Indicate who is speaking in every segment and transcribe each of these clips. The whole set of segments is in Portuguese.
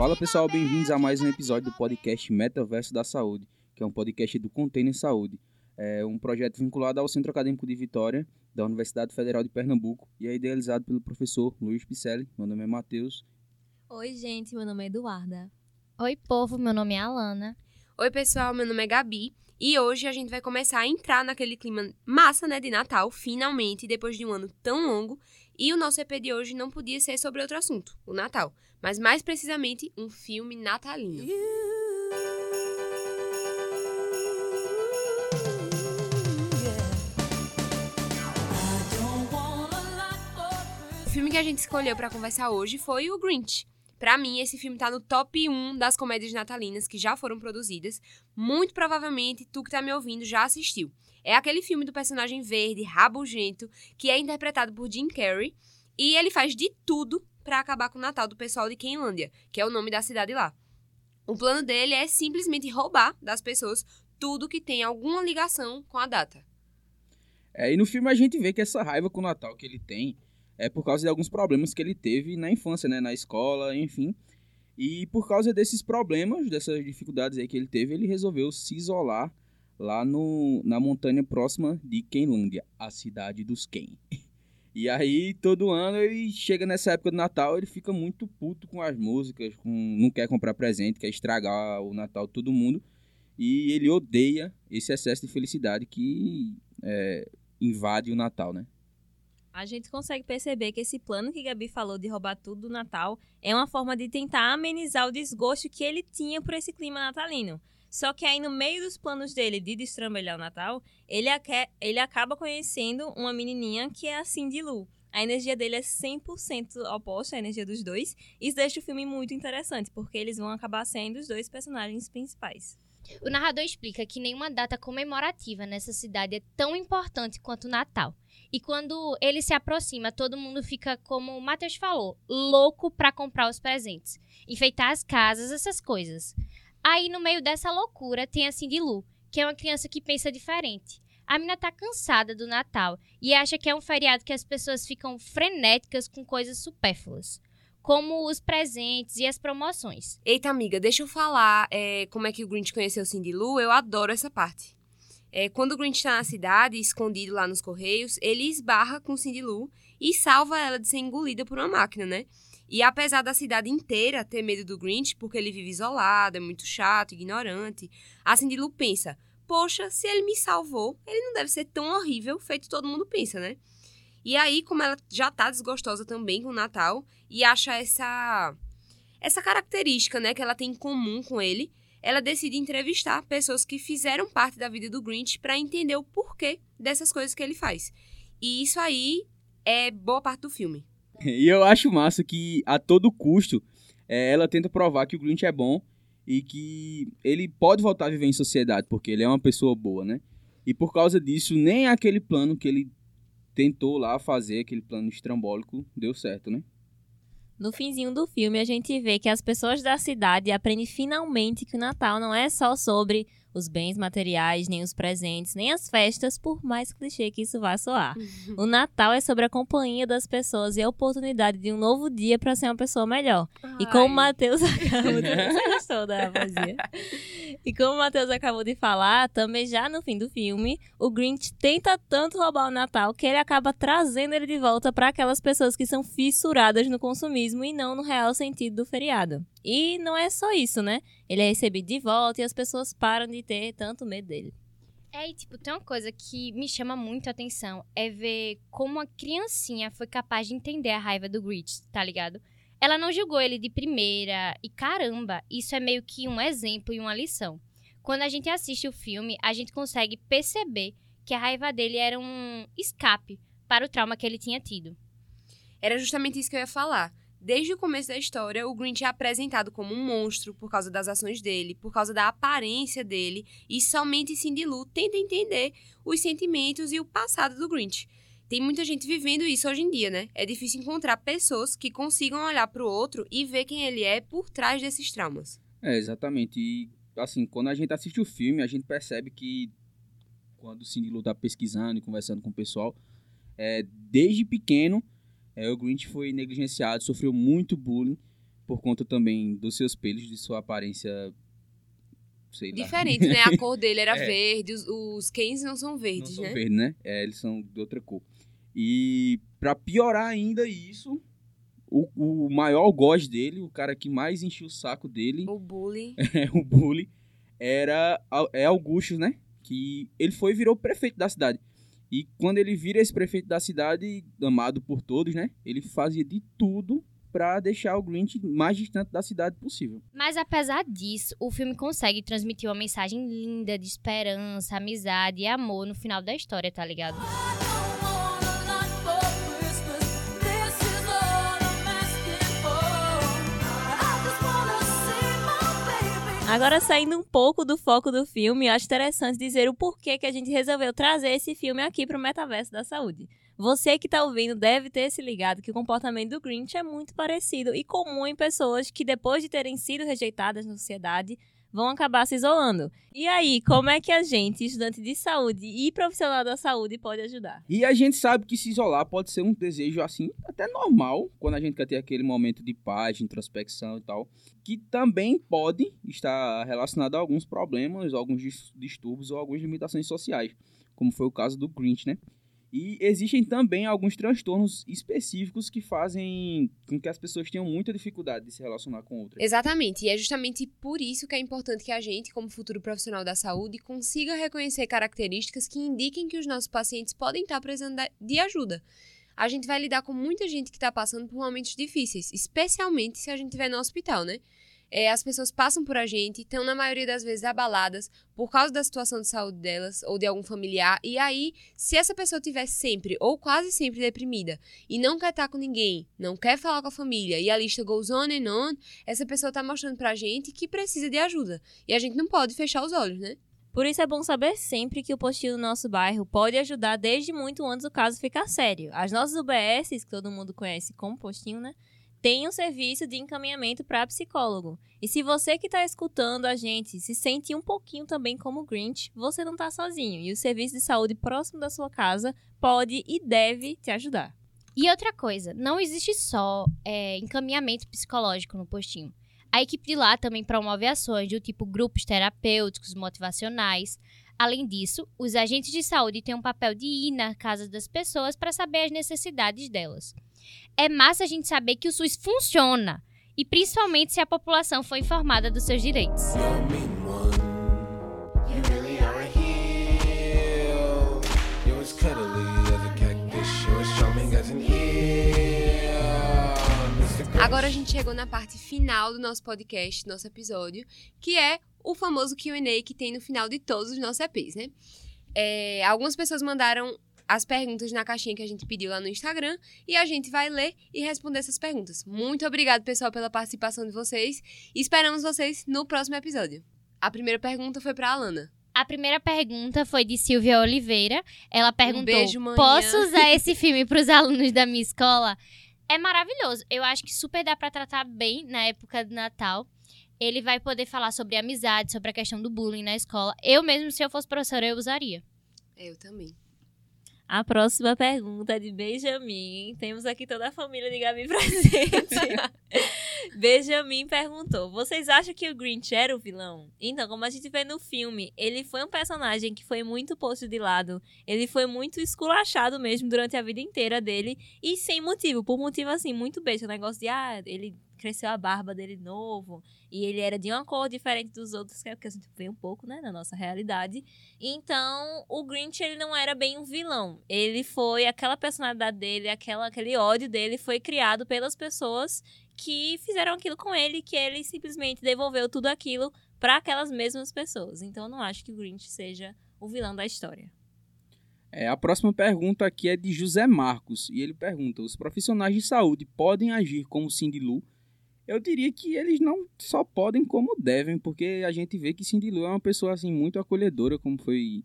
Speaker 1: Fala pessoal, bem-vindos a mais um episódio do podcast Metaverso da Saúde, que é um podcast do Container Saúde. É um projeto vinculado ao Centro Acadêmico de Vitória, da Universidade Federal de Pernambuco, e é idealizado pelo professor Luiz Picelli. Meu nome é Matheus.
Speaker 2: Oi, gente, meu nome é Eduarda.
Speaker 3: Oi, povo, meu nome é Alana.
Speaker 4: Oi, pessoal, meu nome é Gabi. E hoje a gente vai começar a entrar naquele clima massa, né, de Natal, finalmente, depois de um ano tão longo. E o nosso EP de hoje não podia ser sobre outro assunto, o Natal. Mas mais precisamente, um filme natalino. O filme que a gente escolheu para conversar hoje foi o Grinch. Pra mim, esse filme tá no top 1 das comédias natalinas que já foram produzidas. Muito provavelmente, tu que tá me ouvindo já assistiu. É aquele filme do personagem verde, rabugento, que é interpretado por Jim Carrey. E ele faz de tudo para acabar com o Natal do pessoal de Kenlândia, que é o nome da cidade lá. O plano dele é simplesmente roubar das pessoas tudo que tem alguma ligação com a data.
Speaker 1: É, e no filme a gente vê que essa raiva com o Natal que ele tem é por causa de alguns problemas que ele teve na infância, né, na escola, enfim. E por causa desses problemas, dessas dificuldades aí que ele teve, ele resolveu se isolar lá no, na montanha próxima de Kenlândia, a cidade dos Ken. E aí, todo ano, ele chega nessa época do Natal, ele fica muito puto com as músicas, com, não quer comprar presente, quer estragar o Natal de todo mundo. E ele odeia esse excesso de felicidade que é, invade o Natal, né?
Speaker 2: A gente consegue perceber que esse plano que Gabi falou de roubar tudo do Natal é uma forma de tentar amenizar o desgosto que ele tinha por esse clima natalino. Só que aí, no meio dos planos dele de destrambelhar o Natal, ele, ele acaba conhecendo uma menininha que é a Cindy Lou. A energia dele é 100% oposta à energia dos dois. Isso deixa o filme muito interessante, porque eles vão acabar sendo os dois personagens principais.
Speaker 3: O narrador explica que nenhuma data comemorativa nessa cidade é tão importante quanto o Natal. E quando ele se aproxima, todo mundo fica, como o Matheus falou, louco para comprar os presentes, enfeitar as casas, essas coisas. Aí, no meio dessa loucura, tem a Cindy Lu, que é uma criança que pensa diferente. A mina tá cansada do Natal e acha que é um feriado que as pessoas ficam frenéticas com coisas supérfluas, como os presentes e as promoções.
Speaker 4: Eita, amiga, deixa eu falar é, como é que o Grinch conheceu Cindy Lu. Eu adoro essa parte. É, quando o Grinch tá na cidade, escondido lá nos correios, ele esbarra com Cindy Lu e salva ela de ser engolida por uma máquina, né? E apesar da cidade inteira ter medo do Grinch, porque ele vive isolado, é muito chato, ignorante, a Cindy Lou pensa: poxa, se ele me salvou, ele não deve ser tão horrível feito todo mundo pensa, né? E aí, como ela já tá desgostosa também com o Natal e acha essa essa característica, né, que ela tem em comum com ele, ela decide entrevistar pessoas que fizeram parte da vida do Grinch para entender o porquê dessas coisas que ele faz. E isso aí é boa parte do filme.
Speaker 1: E eu acho massa que, a todo custo, é, ela tenta provar que o Grinch é bom e que ele pode voltar a viver em sociedade, porque ele é uma pessoa boa, né? E por causa disso, nem aquele plano que ele tentou lá fazer, aquele plano estrambólico, deu certo, né?
Speaker 2: No finzinho do filme, a gente vê que as pessoas da cidade aprendem finalmente que o Natal não é só sobre os bens materiais, nem os presentes, nem as festas, por mais clichê que isso vá soar. Uhum. O Natal é sobre a companhia das pessoas e a oportunidade de um novo dia para ser uma pessoa melhor. Ai. E como o Matheus acabou de... Você da E como o Matheus acabou de falar, também já no fim do filme, o Grinch tenta tanto roubar o Natal que ele acaba trazendo ele de volta para aquelas pessoas que são fissuradas no consumismo e não no real sentido do feriado. E não é só isso, né? Ele é recebido de volta e as pessoas param de ter tanto medo dele.
Speaker 3: É, e tipo, tem uma coisa que me chama muito a atenção, é ver como a criancinha foi capaz de entender a raiva do Grinch, tá ligado? Ela não julgou ele de primeira, e caramba, isso é meio que um exemplo e uma lição. Quando a gente assiste o filme, a gente consegue perceber que a raiva dele era um escape para o trauma que ele tinha tido.
Speaker 4: Era justamente isso que eu ia falar. Desde o começo da história, o Grinch é apresentado como um monstro por causa das ações dele, por causa da aparência dele, e somente Cindy Lou tenta entender os sentimentos e o passado do Grinch. Tem muita gente vivendo isso hoje em dia, né? É difícil encontrar pessoas que consigam olhar para o outro e ver quem ele é por trás desses traumas.
Speaker 1: É, exatamente. E, assim, quando a gente assiste o filme, a gente percebe que quando o Cindy Lou tá pesquisando e conversando com o pessoal, é, desde pequeno é, o Grinch foi negligenciado, sofreu muito bullying por conta também dos seus pelos, de sua aparência. Sei lá.
Speaker 4: Diferente, né? A cor dele era
Speaker 1: É.
Speaker 4: verde, os, os Kens não são
Speaker 1: Não
Speaker 4: verdes,
Speaker 1: são
Speaker 4: né?
Speaker 1: verdes, né? É, eles são de outra cor. E pra piorar ainda isso, o, o maior algoz dele, o cara que mais enchia o saco dele,
Speaker 4: O bully.
Speaker 1: é, o bully, era é Augusto, né? Que ele foi e virou prefeito da cidade. E quando ele vira esse prefeito da cidade, amado por todos, né? Ele fazia de tudo pra deixar o Grinch mais distante da cidade possível.
Speaker 3: Mas apesar disso, o filme consegue transmitir uma mensagem linda de esperança, amizade e amor no final da história, tá ligado?
Speaker 2: Agora, saindo um pouco do foco do filme, eu acho interessante dizer o porquê que a gente resolveu trazer esse filme aqui pro Metaverso da Saúde. Você que tá ouvindo deve ter se ligado que o comportamento do Grinch é muito parecido e comum em pessoas que, depois de terem sido rejeitadas na sociedade, vão acabar se isolando. E aí, como é que a gente, estudante de saúde e profissional da saúde, pode ajudar?
Speaker 1: E a gente sabe que se isolar pode ser um desejo assim, até normal, quando a gente quer ter aquele momento de paz, de introspecção e tal, que também pode estar relacionado a alguns problemas, alguns dis- distúrbios ou algumas limitações sociais, como foi o caso do Grinch, né? E existem também alguns transtornos específicos que fazem com que as pessoas tenham muita dificuldade de se relacionar com outras.
Speaker 4: Exatamente, e é justamente por isso que é importante que a gente, como futuro profissional da saúde, consiga reconhecer características que indiquem que os nossos pacientes podem estar precisando de ajuda. A gente vai lidar com muita gente que está passando por momentos difíceis, especialmente se a gente estiver no hospital, né? É, as pessoas passam por a gente, estão na maioria das vezes abaladas por causa da situação de saúde delas ou de algum familiar, e aí, se essa pessoa estiver sempre ou quase sempre deprimida e não quer estar com ninguém, não quer falar com a família, e a lista goes on and on, essa pessoa tá mostrando pra gente que precisa de ajuda. E a gente não pode fechar os olhos, né?
Speaker 2: Por isso é bom saber sempre que o postinho do nosso bairro pode ajudar desde muito antes do caso ficar sério. As nossas UBSs, que todo mundo conhece como postinho, né? Tem um serviço de encaminhamento para psicólogo. E se você que está escutando a gente se sente um pouquinho também como Grinch, você não está sozinho. E o serviço de saúde próximo da sua casa pode e deve te ajudar.
Speaker 3: E outra coisa, não existe só é, encaminhamento psicológico no postinho. A equipe de lá também promove ações do tipo grupos terapêuticos, motivacionais. Além disso, os agentes de saúde têm um papel de ir na casa das pessoas para saber as necessidades delas. É massa a gente saber que o SUS funciona, e principalmente se a população for informada dos seus direitos.
Speaker 4: Agora a gente chegou na parte final do nosso podcast, nosso episódio, que é o famoso Q&A que tem no final de todos os nossos EPs, né? É, algumas pessoas mandaram as perguntas na caixinha que a gente pediu lá no Instagram e a gente vai ler e responder essas perguntas. Muito obrigado, pessoal, pela participação de vocês e esperamos vocês no próximo episódio. A primeira pergunta foi pra Alana.
Speaker 3: A primeira pergunta foi de Silvia Oliveira. Ela perguntou:
Speaker 4: beijo, manhã.
Speaker 3: Posso usar esse filme para os alunos da minha escola? É maravilhoso. Eu acho que super dá para tratar bem na época do Natal. Ele vai poder falar sobre amizade, sobre a questão do bullying na escola. Eu mesmo, se eu fosse professora, eu usaria.
Speaker 4: Eu também.
Speaker 2: A próxima pergunta é de Benjamin. Temos aqui toda a família de Gabi presente. Benjamin perguntou: Vocês acham que o Grinch era o vilão? Então, como a gente vê no filme, ele foi um personagem que foi muito posto de lado. Ele foi muito esculachado mesmo durante a vida inteira dele. E sem motivo, por motivo assim, muito besta. O negócio de, ah, ele cresceu a barba dele novo. E ele era de uma cor diferente dos outros, que é o que a gente vê um pouco, né, na nossa realidade. Então, o Grinch, ele não era bem um vilão. Ele foi, aquela personalidade dele, aquela, aquele ódio dele foi criado pelas pessoas que fizeram aquilo com ele, que ele simplesmente devolveu tudo aquilo para aquelas mesmas pessoas. Então, eu não acho que o Grinch seja o vilão da história.
Speaker 1: É, a próxima pergunta aqui é de José Marcos, e ele pergunta: os profissionais de saúde podem agir como Cindy Lou? Eu diria que eles não só podem, como devem, porque a gente vê que Cindy Lou é uma pessoa assim muito acolhedora, como foi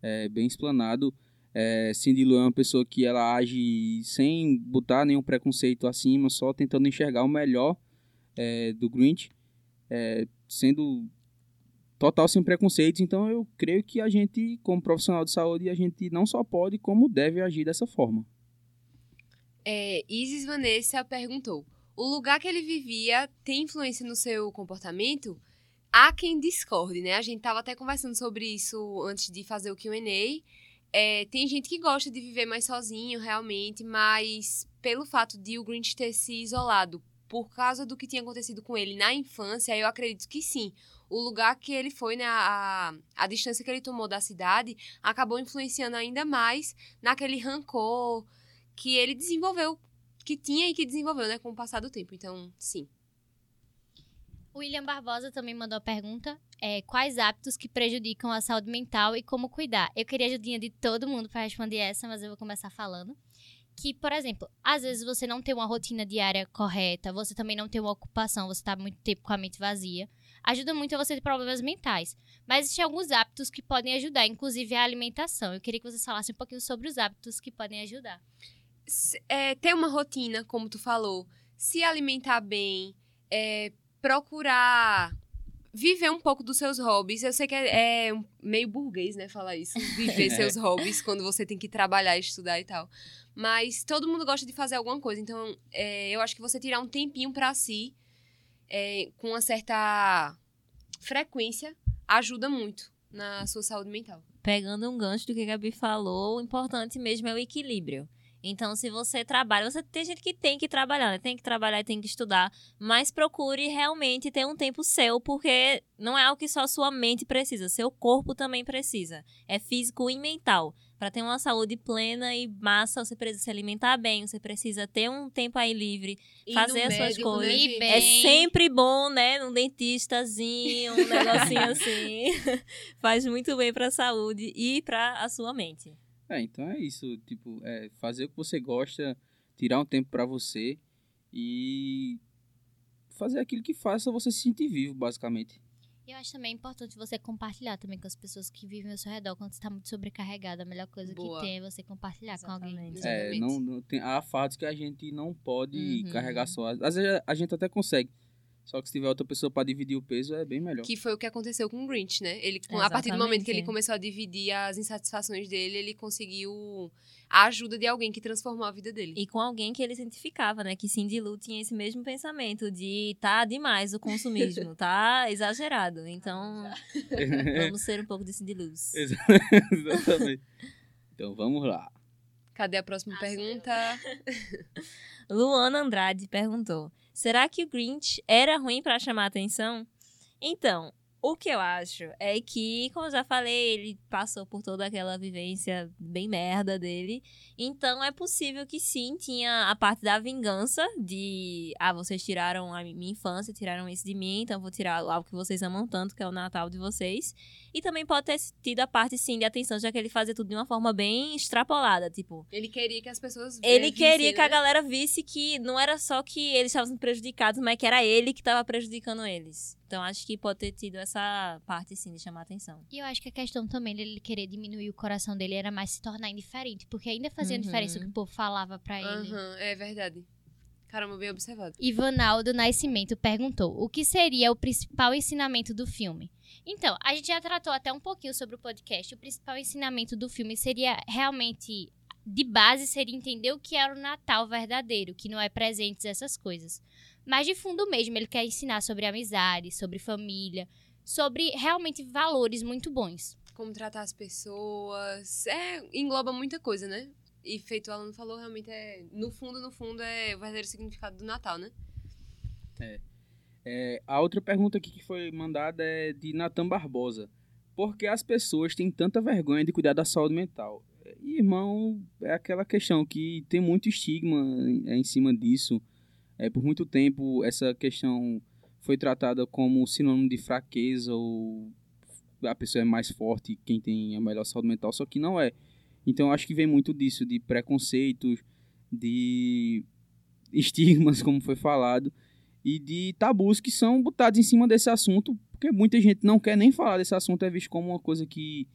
Speaker 1: é, bem explanado. É, Cindy Lou é uma pessoa que ela age sem botar nenhum preconceito acima, só tentando enxergar o melhor é, do Grinch, é, sendo total sem preconceitos. Então eu creio que a gente, como profissional de saúde, a gente não só pode, como deve agir dessa forma.
Speaker 4: É, Isis Vanessa perguntou: o lugar que ele vivia tem influência no seu comportamento? Há quem discorde, né? A gente tava até conversando sobre isso antes de fazer o Q&A. É, tem gente que gosta de viver mais sozinho, realmente, mas pelo fato de o Grinch ter se isolado por causa do que tinha acontecido com ele na infância, eu acredito que sim. O lugar que ele foi, né, a, a distância que ele tomou da cidade, acabou influenciando ainda mais naquele rancor que ele desenvolveu, que tinha e que desenvolveu, né, com o passar do tempo. Então, sim.
Speaker 3: William Barbosa também mandou a pergunta: é, quais hábitos que prejudicam a saúde mental e como cuidar? Eu queria a ajudinha de todo mundo para responder essa, mas eu vou começar falando. Que, por exemplo, às vezes você não tem uma rotina diária correta, você também não tem uma ocupação, você está muito tempo com a mente vazia. Ajuda muito a você ter problemas mentais. Mas existem alguns hábitos que podem ajudar, inclusive a alimentação. Eu queria que vocês falassem um pouquinho sobre os hábitos que podem ajudar.
Speaker 4: É, ter uma rotina, como tu falou, se alimentar bem, é, procurar viver um pouco dos seus hobbies. Eu sei que é, é meio burguês, né, falar isso, viver seus hobbies quando você tem que trabalhar, estudar e tal. Mas todo mundo gosta de fazer alguma coisa, então é, eu acho que você tirar um tempinho pra si, é, com uma certa frequência, ajuda muito na sua saúde mental.
Speaker 2: Pegando um gancho do que a Gabi falou, o importante mesmo é o equilíbrio. Então, se você trabalha, você tem gente que tem que trabalhar, né? Tem que trabalhar e tem que estudar, mas procure realmente ter um tempo seu, porque não é algo que só sua mente precisa, seu corpo também precisa. É físico e mental. Para ter uma saúde plena e massa, você precisa se alimentar bem, você precisa ter um tempo aí livre,
Speaker 4: no
Speaker 2: fazer as suas
Speaker 4: médico, né,
Speaker 2: coisas. É sempre bom, né? Um dentistazinho, um negocinho assim. Faz muito bem pra saúde e pra a sua mente.
Speaker 1: É, então é isso, tipo, é fazer o que você gosta, tirar um tempo pra você e fazer aquilo que faça você se sentir vivo, basicamente.
Speaker 3: E eu acho também importante você compartilhar também com as pessoas que vivem ao seu redor quando você está muito sobrecarregada. A melhor coisa
Speaker 4: Boa.
Speaker 3: que tem é você compartilhar com alguém.
Speaker 2: Exatamente.
Speaker 1: É,
Speaker 4: Exatamente.
Speaker 1: não, não tem, há fatos que a gente não pode
Speaker 3: Uhum.
Speaker 1: carregar só. Às vezes a gente até consegue. Só que se tiver outra pessoa pra dividir o peso, é bem melhor.
Speaker 4: Que foi o que aconteceu com o Grinch, né? Ele, a partir do momento que ele começou a dividir as insatisfações dele, ele conseguiu a ajuda de alguém que transformou a vida dele.
Speaker 2: E com alguém que ele identificava, né? Que Cindy Lou tinha esse mesmo pensamento de tá demais o consumismo, tá exagerado. Então, vamos ser um pouco de Cindy Luz.
Speaker 1: Exatamente. Então vamos lá.
Speaker 4: Cadê a próxima
Speaker 3: Ah,
Speaker 4: pergunta?
Speaker 2: Luana Andrade perguntou: Será que o Grinch era ruim pra chamar atenção? Então, o que eu acho é que, como eu já falei, ele passou por toda aquela vivência bem merda dele. Então é possível que sim, tinha a parte da vingança de ah, vocês tiraram a minha infância, tiraram isso de mim, então vou tirar algo que vocês amam tanto, que é o Natal de vocês. E também pode ter tido a parte sim de atenção, já que ele fazia tudo de uma forma bem extrapolada, tipo,
Speaker 4: Ele queria que as pessoas
Speaker 2: ele
Speaker 4: vissem,
Speaker 2: queria que a
Speaker 4: né?
Speaker 2: galera visse que não era só que eles estavam sendo prejudicados, mas que era ele que estava prejudicando eles. Então acho que pode ter tido essa parte sim de chamar atenção.
Speaker 3: E eu acho que a questão também dele querer diminuir o coração dele era mais se tornar indiferente, porque ainda fazia
Speaker 2: Uhum.
Speaker 3: diferença o que o povo falava pra ele.
Speaker 4: Aham, é verdade. Caramba, bem observado.
Speaker 3: Ivanaldo Nascimento perguntou: o que seria o principal ensinamento do filme? Então, a gente já tratou até um pouquinho sobre o podcast. O principal ensinamento do filme seria realmente, de base, seria entender o que era o Natal verdadeiro, que não é presentes essas coisas. Mas de fundo mesmo, ele quer ensinar sobre amizade, sobre família, sobre realmente valores muito bons.
Speaker 4: Como tratar as pessoas. É, engloba muita coisa, né? E feito o Alan falou, realmente é. No fundo, no fundo, é o verdadeiro significado do Natal, né?
Speaker 1: É, a outra pergunta aqui que foi mandada é de Natan Barbosa. Por que as pessoas têm tanta vergonha de cuidar da saúde mental? Irmão, é aquela questão que tem muito estigma em, em cima disso. É, por muito tempo, essa questão foi tratada como sinônimo de fraqueza ou a pessoa é mais forte quem tem a melhor saúde mental, só que não é. Então, eu acho que vem muito disso, de preconceitos, de estigmas, como foi falado, e de tabus que são botados em cima desse assunto, porque muita gente não quer nem falar desse assunto, é visto como uma coisa que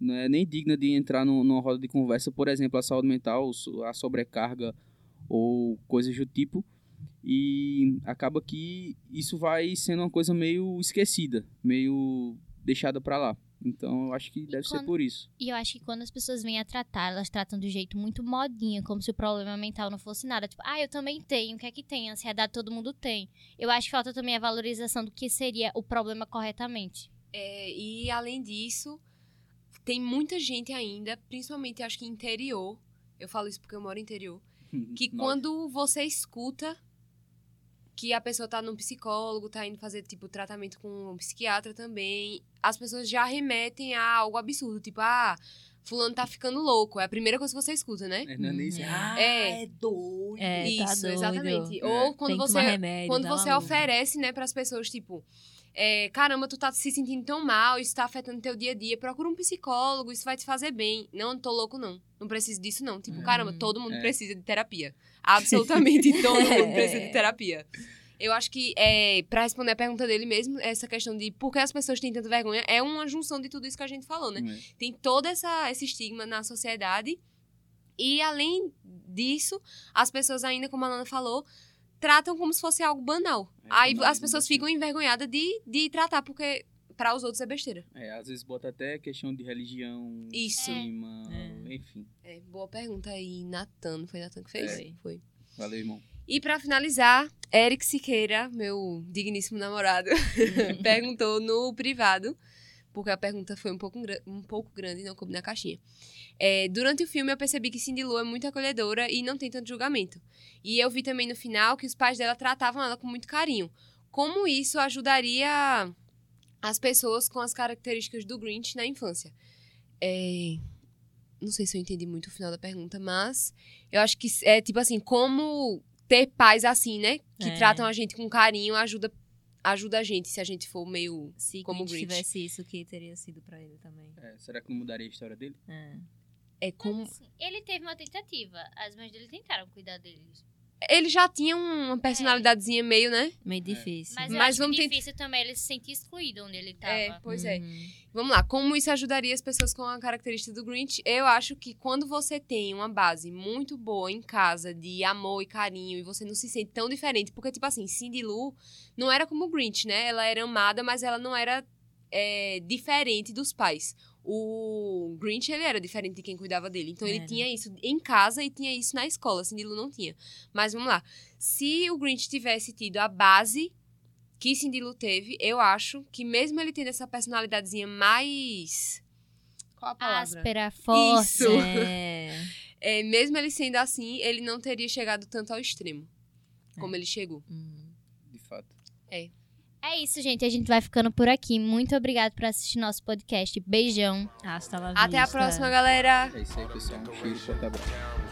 Speaker 1: não é nem digna de entrar no, numa roda de conversa, por exemplo, a saúde mental, a sobrecarga ou coisas do tipo, e acaba que isso vai sendo uma coisa meio esquecida, meio deixada para lá. Então eu acho que deve ser
Speaker 3: quando-
Speaker 1: por isso.
Speaker 3: E eu acho que quando as pessoas vêm a tratar, elas tratam do jeito muito modinha, como se o problema mental não fosse nada. Tipo, ah, eu também tenho, o que é que tem? Ansiedade todo mundo tem. Eu acho que falta também a valorização do que seria o problema corretamente.
Speaker 4: É, e além disso, tem muita gente ainda, principalmente acho que interior. Eu falo isso porque eu moro no interior. Que quando você escuta que a pessoa tá num psicólogo, tá indo fazer, tipo, tratamento com um psiquiatra também, as pessoas já remetem a algo absurdo, tipo, ah, fulano tá ficando louco. É a primeira coisa que você escuta, né?
Speaker 1: É, não é nem isso.
Speaker 2: Uhum.
Speaker 1: Ah,
Speaker 4: É.
Speaker 1: é doido.
Speaker 2: É, tá
Speaker 4: Isso,
Speaker 2: doido.
Speaker 4: exatamente.
Speaker 1: É.
Speaker 4: Ou quando
Speaker 2: Tem
Speaker 4: você
Speaker 2: remédio,
Speaker 4: quando você oferece, né, pras pessoas, tipo, é, caramba, tu tá se sentindo tão mal, isso tá afetando teu dia a dia, procura um psicólogo, isso vai te fazer bem. Não, tô louco, não. Não preciso disso, não. Tipo,
Speaker 1: Uhum.
Speaker 4: caramba, todo mundo
Speaker 1: É.
Speaker 4: precisa de terapia. Absolutamente todo mundo
Speaker 2: É.
Speaker 4: precisa de terapia. Eu acho que, é, pra responder a pergunta dele mesmo, essa questão de por que as pessoas têm tanta vergonha, é uma junção de tudo isso que a gente falou, né?
Speaker 1: É.
Speaker 4: tem todo essa, esse estigma na sociedade. E além disso, as pessoas ainda, como a Lana falou, tratam como se fosse algo banal.
Speaker 1: É,
Speaker 4: Aí as pessoas
Speaker 1: bastante.
Speaker 4: ficam envergonhadas de, de tratar, porque para os outros é besteira.
Speaker 1: É, às vezes bota até questão de religião
Speaker 4: Isso.
Speaker 1: em cima,
Speaker 2: É.
Speaker 1: enfim.
Speaker 4: É, boa pergunta aí, Natan. Não foi Natan que fez?
Speaker 2: Foi.
Speaker 4: Foi.
Speaker 1: Valeu, irmão.
Speaker 4: E pra finalizar, Eric Siqueira, meu digníssimo namorado, perguntou no privado, porque a pergunta foi um pouco, um pouco grande e não coube na caixinha. É, durante o filme eu percebi que Cindy Lou é muito acolhedora e não tem tanto julgamento. E eu vi também no final que os pais dela tratavam ela com muito carinho. Como isso ajudaria as pessoas com as características do Grinch na infância? É, Não sei se eu entendi muito o final da pergunta, mas eu acho que é tipo assim, como ter pais assim, né? Que
Speaker 2: É.
Speaker 4: tratam a gente com carinho ajuda, ajuda a gente se a gente for meio.
Speaker 2: Se
Speaker 4: Como Grinch.
Speaker 2: tivesse isso, que teria sido pra ele também.
Speaker 1: É, será que não mudaria a história dele?
Speaker 2: É.
Speaker 4: É como.
Speaker 3: Assim, ele teve uma tentativa. As mães dele tentaram cuidar deles.
Speaker 4: Ele já tinha uma personalidadezinha meio, né?
Speaker 2: Meio difícil.
Speaker 3: Mas, eu
Speaker 4: Mas
Speaker 3: acho
Speaker 4: vamos
Speaker 3: que
Speaker 4: tent-
Speaker 3: difícil também ele se sentir excluído onde ele tava.
Speaker 4: É, pois é.
Speaker 2: Uhum.
Speaker 4: Vamos lá, como isso ajudaria as pessoas com a característica do Grinch? Eu acho que quando você tem uma base muito boa em casa de amor e carinho e você não se sente tão diferente, porque, tipo assim, Cindy Lou não era como o Grinch, né? Ela era amada, mas ela não era é, diferente dos pais. O Grinch, ele era diferente de quem cuidava dele. Então, ele tinha isso em casa e tinha isso na escola. Cindy Lou não tinha. Mas vamos lá. Se o Grinch tivesse tido a base que Cindy Lou teve, eu acho que mesmo ele tendo essa personalidadezinha mais. Qual a palavra?
Speaker 3: Áspera, forte.
Speaker 4: Isso.
Speaker 2: É.
Speaker 4: É, mesmo ele sendo assim, ele não teria chegado tanto ao extremo
Speaker 2: É.
Speaker 4: como ele chegou.
Speaker 1: De fato.
Speaker 3: É isso, gente. A gente vai ficando por aqui. Muito obrigado por assistir nosso podcast. Beijão.
Speaker 2: Hasta la
Speaker 4: Até a próxima, galera!
Speaker 1: É isso aí, pessoal. Um cheiro, forte abraço.